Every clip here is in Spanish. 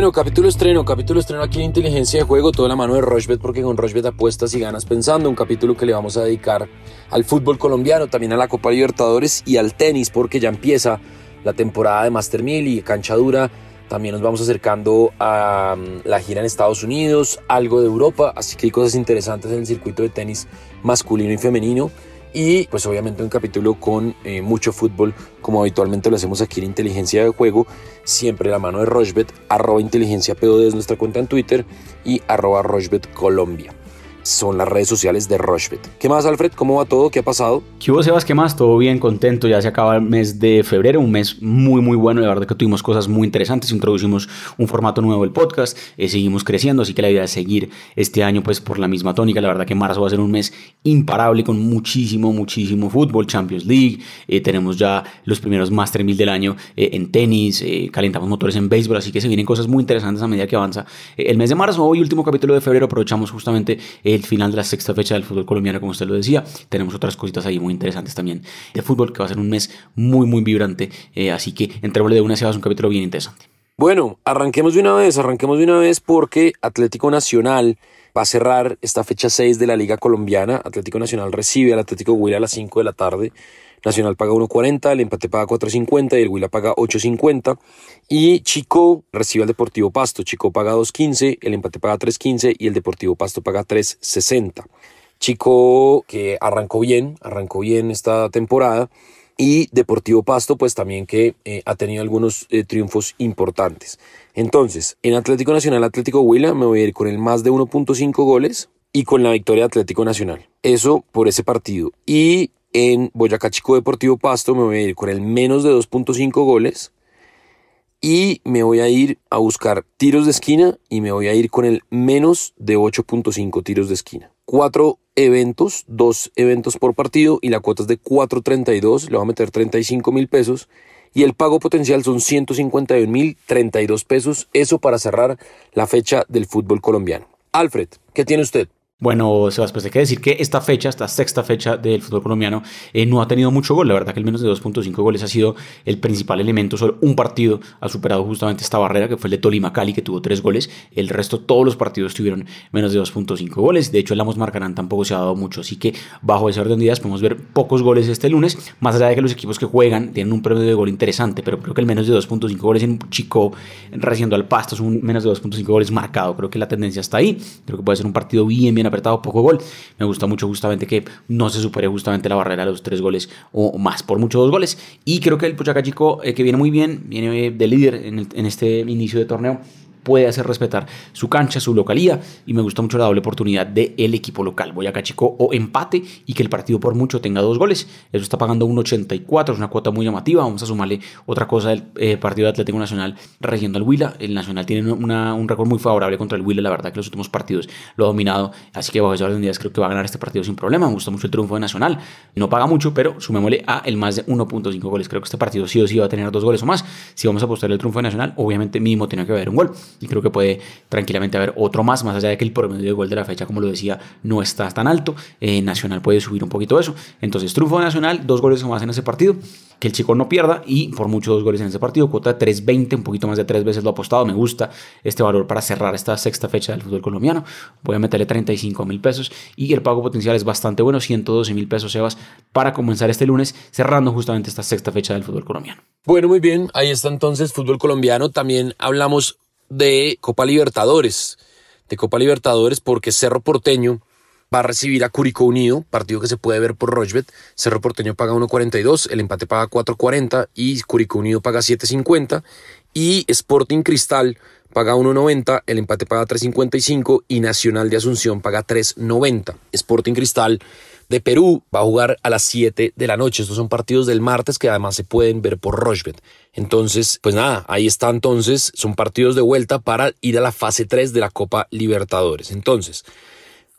Bueno, capítulo estreno, capítulo estreno aquí en Inteligencia de Juego, toda la mano de Rochbet, porque con Rochbet apuestas y ganas pensando, un capítulo que le vamos a dedicar al fútbol colombiano, también a la Copa Libertadores y al tenis, porque ya empieza la temporada de Master 1000 y cancha dura. También nos vamos acercando a mm, la gira en Estados Unidos, algo de Europa, así que cosas interesantes en el circuito de tenis masculino y femenino y pues obviamente un capítulo con eh, mucho fútbol como habitualmente lo hacemos aquí en Inteligencia de Juego, siempre la mano de Rochbet, arroba inteligencia POD es nuestra cuenta en Twitter y arroba Rochbet Colombia son las redes sociales de Rochbet. ¿Qué más, Alfred? ¿Cómo va todo? ¿Qué ha pasado? ¿Qué hubo, Sebas? ¿Qué más? Todo bien, contento. Ya se acaba el mes de febrero, un mes muy, muy bueno. De verdad que tuvimos cosas muy interesantes. Introducimos un formato nuevo del podcast. Eh, seguimos creciendo, así que la idea es seguir este año pues por la misma tónica. La verdad que marzo va a ser un mes imparable con muchísimo, muchísimo fútbol. Champions League. Eh, tenemos ya los primeros Master 1000 del año eh, en tenis. calentamos motores en béisbol. Así que se vienen cosas muy interesantes a medida que avanza el mes de marzo. Hoy, último capítulo de febrero, aprovechamos justamente el final de la sexta fecha del fútbol colombiano, como usted lo decía. Tenemos otras cositas ahí muy interesantes también de fútbol, que va a ser un mes muy, muy vibrante. Eh, así que entrémosle de una se a un capítulo bien interesante. Bueno, arranquemos de una vez, arranquemos de una vez porque Atlético Nacional va a cerrar esta fecha 6 de la Liga Colombiana. Atlético Nacional recibe al Atlético Huila a las 5 de la tarde. Nacional paga 1.40, el empate paga 4.50 y el Huila paga 8.50. Y Chico recibe al Deportivo Pasto. Chico paga 2.15, el empate paga 3.15 y el Deportivo Pasto paga 3.60. Chico que arrancó bien, arrancó bien esta temporada. Y Deportivo Pasto, pues también que eh, ha tenido algunos eh, triunfos importantes. Entonces, en Atlético Nacional, Atlético Huila, me voy a ir con el más de 1.5 goles y con la victoria de Atlético Nacional. Eso por ese partido. Y en Boyacá Chico Deportivo Pasto me voy a ir con el menos de 2.5 goles y me voy a ir a buscar tiros de esquina y me voy a ir con el menos de 8.5 tiros de esquina. Cuatro eventos, dos eventos por partido y la cuota es de 4.32, le voy a meter 35 mil pesos y el pago potencial son 151 mil 32 pesos, eso para cerrar la fecha del fútbol colombiano. Alfred, ¿qué tiene usted? Bueno, Sebas, pues hay que decir que esta fecha, esta sexta fecha del fútbol colombiano, eh, no ha tenido mucho gol. La verdad que el menos de 2.5 goles ha sido el principal elemento. Solo un partido ha superado justamente esta barrera, que fue el de Tolima Cali, que tuvo tres goles. El resto, todos los partidos tuvieron menos de 2.5 goles. De hecho, el Amos Marcarán tampoco se ha dado mucho. Así que, bajo ese orden de ideas, podemos ver pocos goles este lunes. Más allá de que los equipos que juegan tienen un premio de gol interesante, pero creo que el menos de 2.5 goles en Chico, reciendo al pasto, es un menos de 2.5 goles marcado. Creo que la tendencia está ahí. Creo que puede ser un partido bien, bien apretado, poco gol. Me gusta mucho justamente que no se supere justamente la barrera de los tres goles o más, por mucho dos goles. Y creo que el Pochaca Chico, eh, que viene muy bien, viene de líder en, en este inicio de torneo puede hacer respetar su cancha, su localidad y me gusta mucho la doble oportunidad del el equipo local. Boyacá Chico o empate y que el partido por mucho tenga dos goles. Eso está pagando 1.84, es una cuota muy llamativa. Vamos a sumarle otra cosa del eh, partido de Atlético Nacional regiendo al Huila. El Nacional tiene un récord muy favorable contra el Huila, la verdad que los últimos partidos lo ha dominado, así que bajo ese orden días creo que va a ganar este partido sin problema. Me gusta mucho el triunfo de Nacional. No paga mucho, pero sumémosle a el más de 1.5 goles. Creo que este partido sí o sí va a tener dos goles o más. Si vamos a apostar el triunfo de Nacional, obviamente mínimo tiene que haber un gol y creo que puede tranquilamente haber otro más, más allá de que el promedio de gol de la fecha, como lo decía, no está tan alto. Eh, Nacional puede subir un poquito eso. Entonces, triunfo Nacional, dos goles más en ese partido, que el chico no pierda y por mucho dos goles en ese partido, cuota 3.20, un poquito más de tres veces lo apostado. Me gusta este valor para cerrar esta sexta fecha del fútbol colombiano. Voy a meterle 35 mil pesos y el pago potencial es bastante bueno, 112 mil pesos, Sebas, para comenzar este lunes, cerrando justamente esta sexta fecha del fútbol colombiano. Bueno, muy bien, ahí está entonces fútbol colombiano. También hablamos de Copa Libertadores, de Copa Libertadores porque Cerro Porteño va a recibir a Curicó Unido, partido que se puede ver por Rochbet. Cerro Porteño paga 1.42, el empate paga 4.40 y Curicó Unido paga 7.50 y Sporting Cristal paga 1.90, el empate paga 3.55 y Nacional de Asunción paga 3.90. Sporting Cristal de Perú va a jugar a las 7 de la noche. Estos son partidos del martes que además se pueden ver por Rochbet. Entonces, pues nada, ahí está entonces, son partidos de vuelta para ir a la fase 3 de la Copa Libertadores. Entonces,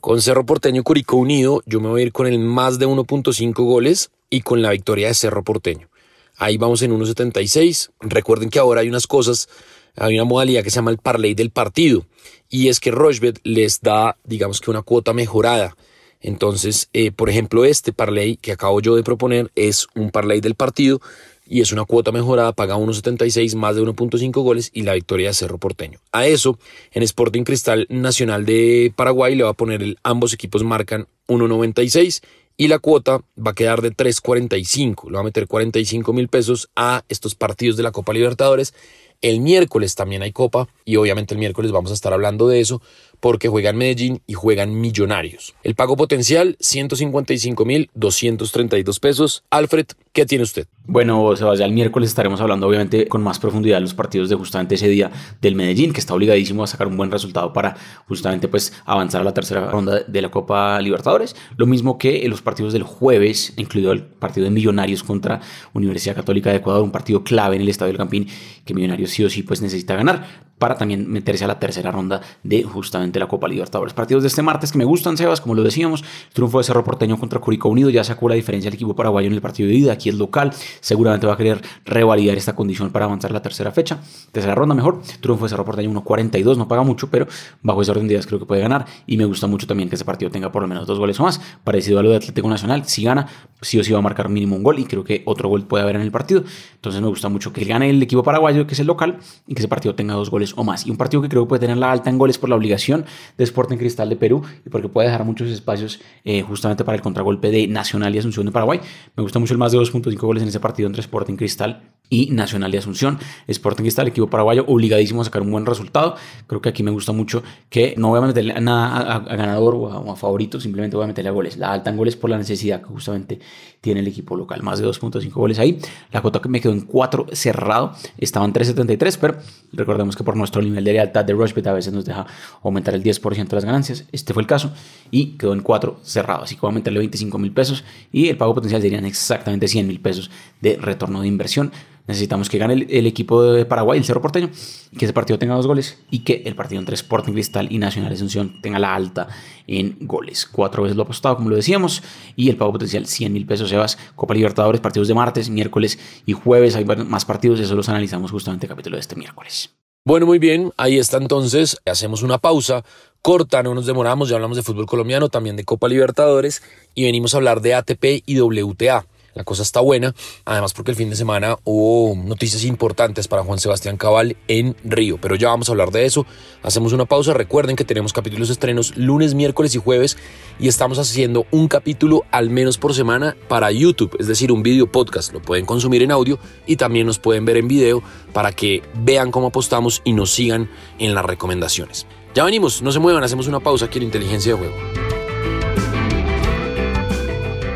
con Cerro Porteño Curicó Unido, yo me voy a ir con el más de 1.5 goles y con la victoria de Cerro Porteño. Ahí vamos en 1.76. Recuerden que ahora hay unas cosas, hay una modalidad que se llama el parlay del partido y es que Rochbet les da, digamos que una cuota mejorada. Entonces, eh, por ejemplo, este parlay que acabo yo de proponer es un parlay del partido y es una cuota mejorada, paga 1.76 más de 1.5 goles y la victoria de Cerro Porteño. A eso, en Sporting Cristal Nacional de Paraguay le va a poner el ambos equipos marcan 1.96 y la cuota va a quedar de 3.45. Le va a meter 45 mil pesos a estos partidos de la Copa Libertadores. El miércoles también hay Copa y obviamente el miércoles vamos a estar hablando de eso porque juegan Medellín y juegan Millonarios. El pago potencial 155.232 pesos. Alfred, ¿qué tiene usted? Bueno, Sebastián, el miércoles estaremos hablando obviamente con más profundidad de los partidos de justamente ese día del Medellín, que está obligadísimo a sacar un buen resultado para justamente pues avanzar a la tercera ronda de la Copa Libertadores. Lo mismo que los partidos del jueves, incluido el partido de Millonarios contra Universidad Católica de Ecuador, un partido clave en el Estadio del Campín que Millonarios sí o sí pues necesita ganar para también meterse a la tercera ronda de justamente la Copa Libertadores. Partidos de este martes que me gustan, Sebas, como lo decíamos, triunfo de Cerro Porteño contra Curicó Unido, ya sacó la diferencia el equipo paraguayo en el partido de ida, aquí es local, seguramente va a querer revalidar esta condición para avanzar la tercera fecha, tercera ronda mejor, triunfo de Cerro Porteño 1.42, no paga mucho, pero bajo esa orden de ideas creo que puede ganar y me gusta mucho también que ese partido tenga por lo menos dos goles o más, parecido a lo de Atlético Nacional, si gana, sí o sí va a marcar mínimo un gol y creo que otro gol puede haber en el partido, entonces me gusta mucho que gane el equipo paraguayo, que es el local, y que ese partido tenga dos goles o más, y un partido que creo que puede tener la alta en goles por la obligación de Sporting Cristal de Perú y porque puede dejar muchos espacios eh, justamente para el contragolpe de Nacional y Asunción de Paraguay. Me gusta mucho el más de 2.5 goles en ese partido entre Sporting Cristal y Nacional y Asunción. Sporting Cristal, equipo paraguayo, obligadísimo a sacar un buen resultado. Creo que aquí me gusta mucho que no voy a meterle nada a, ganador o a, favorito, simplemente voy a meterle a goles. La alta en goles por la necesidad que justamente tiene el equipo local. Más de 2.5 goles ahí. La cuota que me quedó en 4 cerrado estaba en 3.73, pero recordemos que por nuestro nivel de lealtad de Rushbet a veces nos deja aumentar el 10% de las ganancias. Este fue el caso y quedó en 4 cerrado. Así que voy a meterle 25 mil pesos y el pago potencial serían exactamente 100 mil pesos de retorno de inversión. Necesitamos que gane el, equipo de Paraguay, el Cerro Porteño, que ese partido tenga dos goles y que el partido entre Sporting Cristal y Nacional Asunción tenga la alta en goles. Cuatro veces lo apostado, como lo decíamos, y el pago potencial 100 mil pesos. Sebas, Copa Libertadores, partidos de martes, miércoles y jueves. Hay más partidos, eso los analizamos justamente en el capítulo de este miércoles. Bueno, muy bien, ahí está entonces. Hacemos una pausa corta, no nos demoramos, ya hablamos de fútbol colombiano, también de Copa Libertadores y venimos a hablar de ATP y WTA. La cosa está buena, además porque el fin de semana hubo noticias importantes para Juan Sebastián Cabal en Río, pero ya vamos a hablar de eso. Hacemos una pausa, recuerden que tenemos capítulos estrenos lunes, miércoles y jueves y estamos haciendo un capítulo al menos por semana para YouTube, es decir, un video podcast. Lo pueden consumir en audio y también nos pueden ver en video para que vean cómo apostamos y nos sigan en las recomendaciones. Ya venimos, no se muevan, hacemos una pausa aquí en Inteligencia de Juego.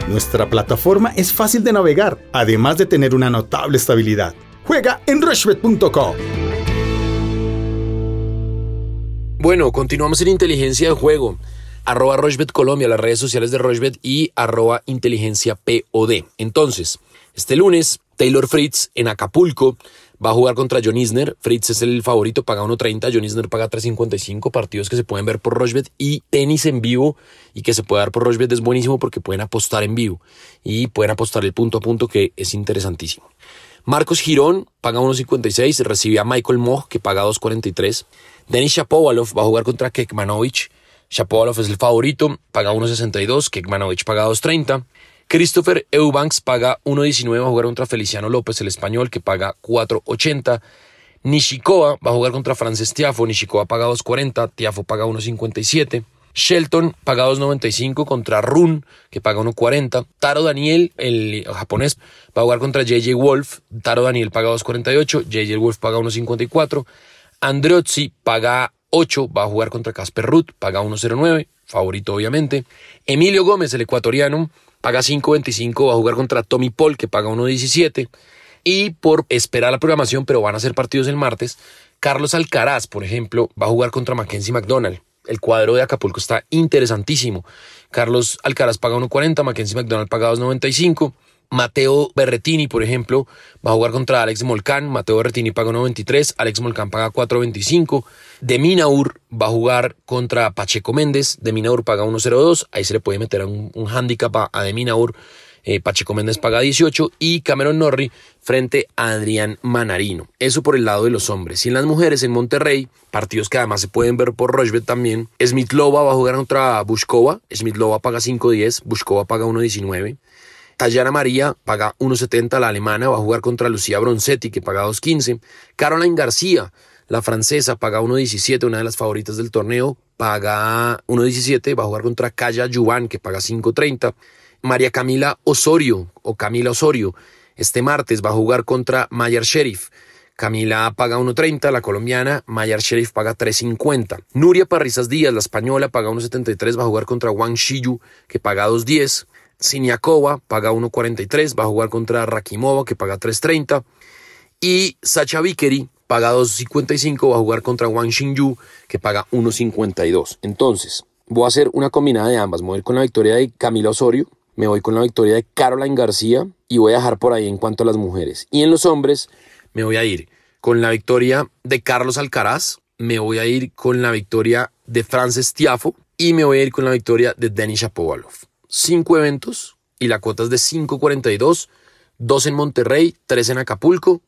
Nuestra plataforma es fácil de navegar, además de tener una notable estabilidad. Juega en rushbet.com. Bueno, continuamos en inteligencia de juego. Arroba Rochbet Colombia, las redes sociales de Rochbet y arroba inteligencia POD. Entonces, este lunes, Taylor Fritz en Acapulco Va a jugar contra John Isner. Fritz es el favorito, paga 1.30. John Isner paga 3.55. Partidos que se pueden ver por Rochbet y tenis en vivo y que se puede dar por Rochbet es buenísimo porque pueden apostar en vivo y pueden apostar el punto a punto que es interesantísimo. Marcos Girón paga 1.56, recibe a Michael Moch que paga 2.43. Denis Shapovalov va a jugar contra Kekmanovic. Shapovalov es el favorito, paga 1.62, Kekmanovic paga 2.30. Christopher Eubanks paga 1.19 va a jugar contra Feliciano López, el español, que paga 4.80. Nishikoa va a jugar contra Frances Tiafo, Nishikoa paga 2.40, Tiafo paga 1.57. Shelton paga 2.95 contra Run, que paga 1.40. Taro Daniel, el japonés, va a jugar contra JJ Wolf. Taro Daniel paga 2.48, JJ Wolf paga 1.54. Andreozzi paga 8, va a jugar contra Casper Ruth, paga 1.09, favorito obviamente. Emilio Gómez, el ecuatoriano, paga 5.25, va a jugar contra Tommy Paul, que paga 1.17. Y por esperar la programación, pero van a ser partidos el martes, Carlos Alcaraz, por ejemplo, va a jugar contra Mackenzie McDonald. El cuadro de Acapulco está interesantísimo. Carlos Alcaraz paga 1.40, Mackenzie McDonald paga 2.95. Mateo Berretini, por ejemplo, va a jugar contra Alex Molcán. Mateo Berretini paga 1.23, Alex Molcán paga 4.25. De Minaur va a jugar contra Pacheco Méndez. De Minaur paga 1.02. Ahí se le puede meter un, handicap a, De Minaur. Eh, Pacheco Méndez paga 18 y Cameron Norrie frente a Adrián Manarino. Eso por el lado de los hombres. Y en las mujeres, en Monterrey, partidos que además se pueden ver por Rochbet también. Smith Lova va a jugar contra Bushkova. Smith Lova paga 5.10, Bushkova paga 1.19. Tayana María paga 1.70, la alemana va a jugar contra Lucía Bronzetti que paga 2.15. Caroline García, la francesa, paga 1.17, una de las favoritas del torneo, paga 1.17, va a jugar contra Kaya Yuan que paga 5.30. María Camila Osorio o Camila Osorio este martes va a jugar contra Mayer Sheriff. Camila paga 1.30, la colombiana, Mayer Sheriff paga 3.50. Nuria Parrizas Díaz, la española, paga 1.73, va a jugar contra Wang Shiyu, que paga 2.10. Siniakova paga 1.43, va a jugar contra Rakimova, que paga 3.30. Y Sacha Vickery paga 2.55, va a jugar contra Wang Xingyu, que paga 1.52. Entonces, voy a hacer una combinada de ambas. Me voy a ir con la victoria de Camila Osorio, me voy con la victoria de Caroline García y voy a dejar por ahí en cuanto a las mujeres. Y en los hombres, me voy a ir con la victoria de Carlos Alcaraz, me voy a ir con la victoria de Frances Tiafo y me voy a ir con la victoria de Denis Shapovalov. Cinco eventos y la cuota es de 5.42, dos en Monterrey, tres en Acapulco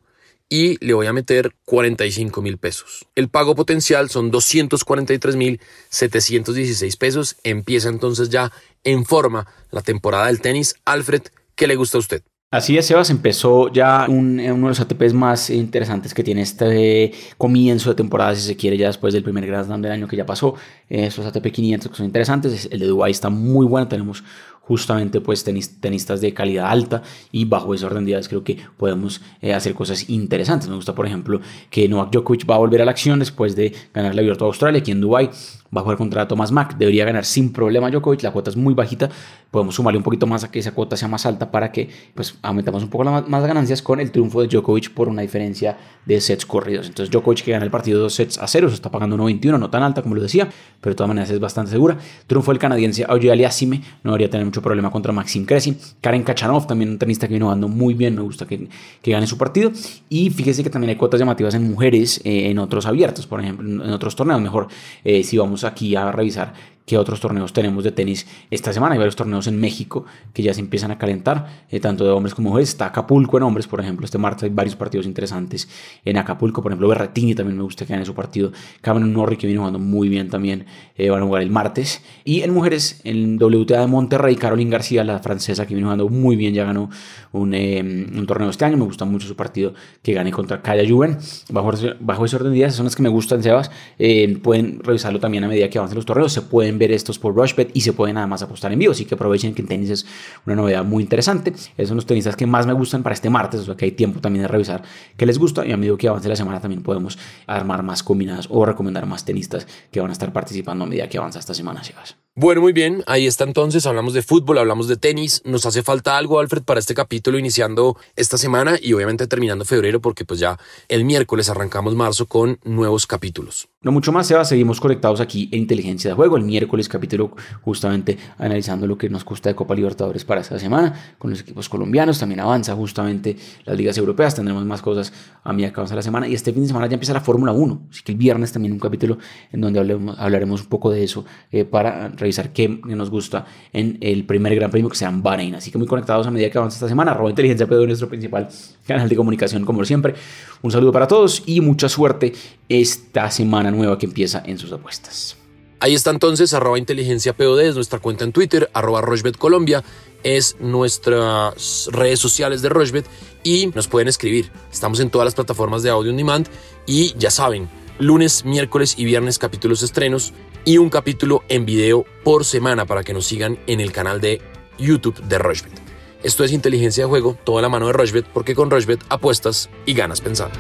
y le voy a meter 45 mil pesos. El pago potencial son 243 mil 716 pesos. Empieza entonces ya en forma la temporada del tenis. Alfred, ¿qué le gusta a usted? Así es, Sebas, empezó ya uno de los ATPs más interesantes que tiene este comienzo de temporada, si se quiere, ya después del primer Grand Slam del año que ya pasó. Esos ATP 500 que son interesantes. El de Dubái está muy bueno, tenemos justamente pues tenistas de calidad alta y bajo ese orden creo que podemos eh, hacer cosas interesantes. Me gusta, por ejemplo, que Novak Djokovic va a volver a la acción después de ganar la Abierto de Australia aquí en Dubai va a jugar contra Thomas Mack, debería ganar sin problema Djokovic, la cuota es muy bajita, podemos sumarle un poquito más a que esa cuota sea más alta para que pues aumentamos un poco las más ganancias con el triunfo de Djokovic por una diferencia de sets corridos. Entonces Djokovic que gana el partido dos sets a cero, se está pagando 1.21, no tan alta como lo decía, pero de todas maneras es bastante segura. Triunfo del canadiense Auger Aliassime, no debería tener mucho problema contra Maxim Cressy. Karen Kachanov, también un tenista que vino jugando muy bien, me gusta que, que gane su partido. Y fíjese que también hay cuotas llamativas en mujeres eh, en otros abiertos, por ejemplo, en otros torneos. Mejor eh, si vamos aquí a revisar qué otros torneos tenemos de tenis esta semana. Hay varios torneos en México que ya se empiezan a calentar, eh, tanto de hombres como mujeres. Está Acapulco en hombres, por ejemplo. Este martes hay varios partidos interesantes en Acapulco. Por ejemplo, Berretini también me gusta que gane su partido. Cameron Norrie, que viene jugando muy bien también, eh, van a jugar el martes. Y en mujeres, en WTA de Monterrey, Caroline García, la francesa, que viene jugando muy bien, ya ganó un, eh, un torneo este año. Me gusta mucho su partido que gane contra Kaya Juven. Bajo, bajo ese orden de días, son las que me gustan, Sebas. pueden revisarlo también a medida que avancen los torneos. Se pueden ver estos por Rushbet y se pueden además apostar en vivo. Así que aprovechen que el tenis es una novedad muy interesante. Esos son los tenistas que más me gustan para este martes, o sea que hay tiempo también de revisar qué les gusta y a medida que avance la semana también podemos armar más combinadas o recomendar más tenistas que van a estar participando a medida que avanza esta semana, chicas. Bueno, muy bien, ahí está entonces, hablamos de fútbol, hablamos de tenis, nos hace falta algo, Alfred, para este capítulo iniciando esta semana y obviamente terminando febrero porque pues ya el miércoles arrancamos marzo con nuevos capítulos. No mucho más, Seba, seguimos conectados aquí en Inteligencia de Juego, el miércoles capítulo justamente analizando lo que nos gusta de Copa Libertadores para esta semana, con los equipos colombianos, también avanza justamente las ligas europeas, tendremos más cosas a que avanza la semana y este fin de semana ya empieza la Fórmula 1, así que el viernes también un capítulo en donde hablaremos un poco de eso eh, para revisar qué nos gusta en el primer Gran Premio que sea en Bahrein. Así que muy conectados a medida que avanza esta semana. Arroba Inteligencia Pedro, nuestro principal canal de comunicación, como siempre. Un saludo para todos y mucha suerte esta semana nueva que empieza en sus apuestas. Ahí está entonces, arroba inteligencia POD, es nuestra cuenta en Twitter, arroba Rochbet Colombia, es nuestras redes sociales de Rochbet y nos pueden escribir. Estamos en todas las plataformas de audio on demand y ya saben, lunes, miércoles y viernes capítulos estrenos y un capítulo en video por semana para que nos sigan en el canal de YouTube de Rochbet. Esto es inteligencia de juego, toda la mano de Rochbet, porque con Rochbet apuestas y ganas pensando.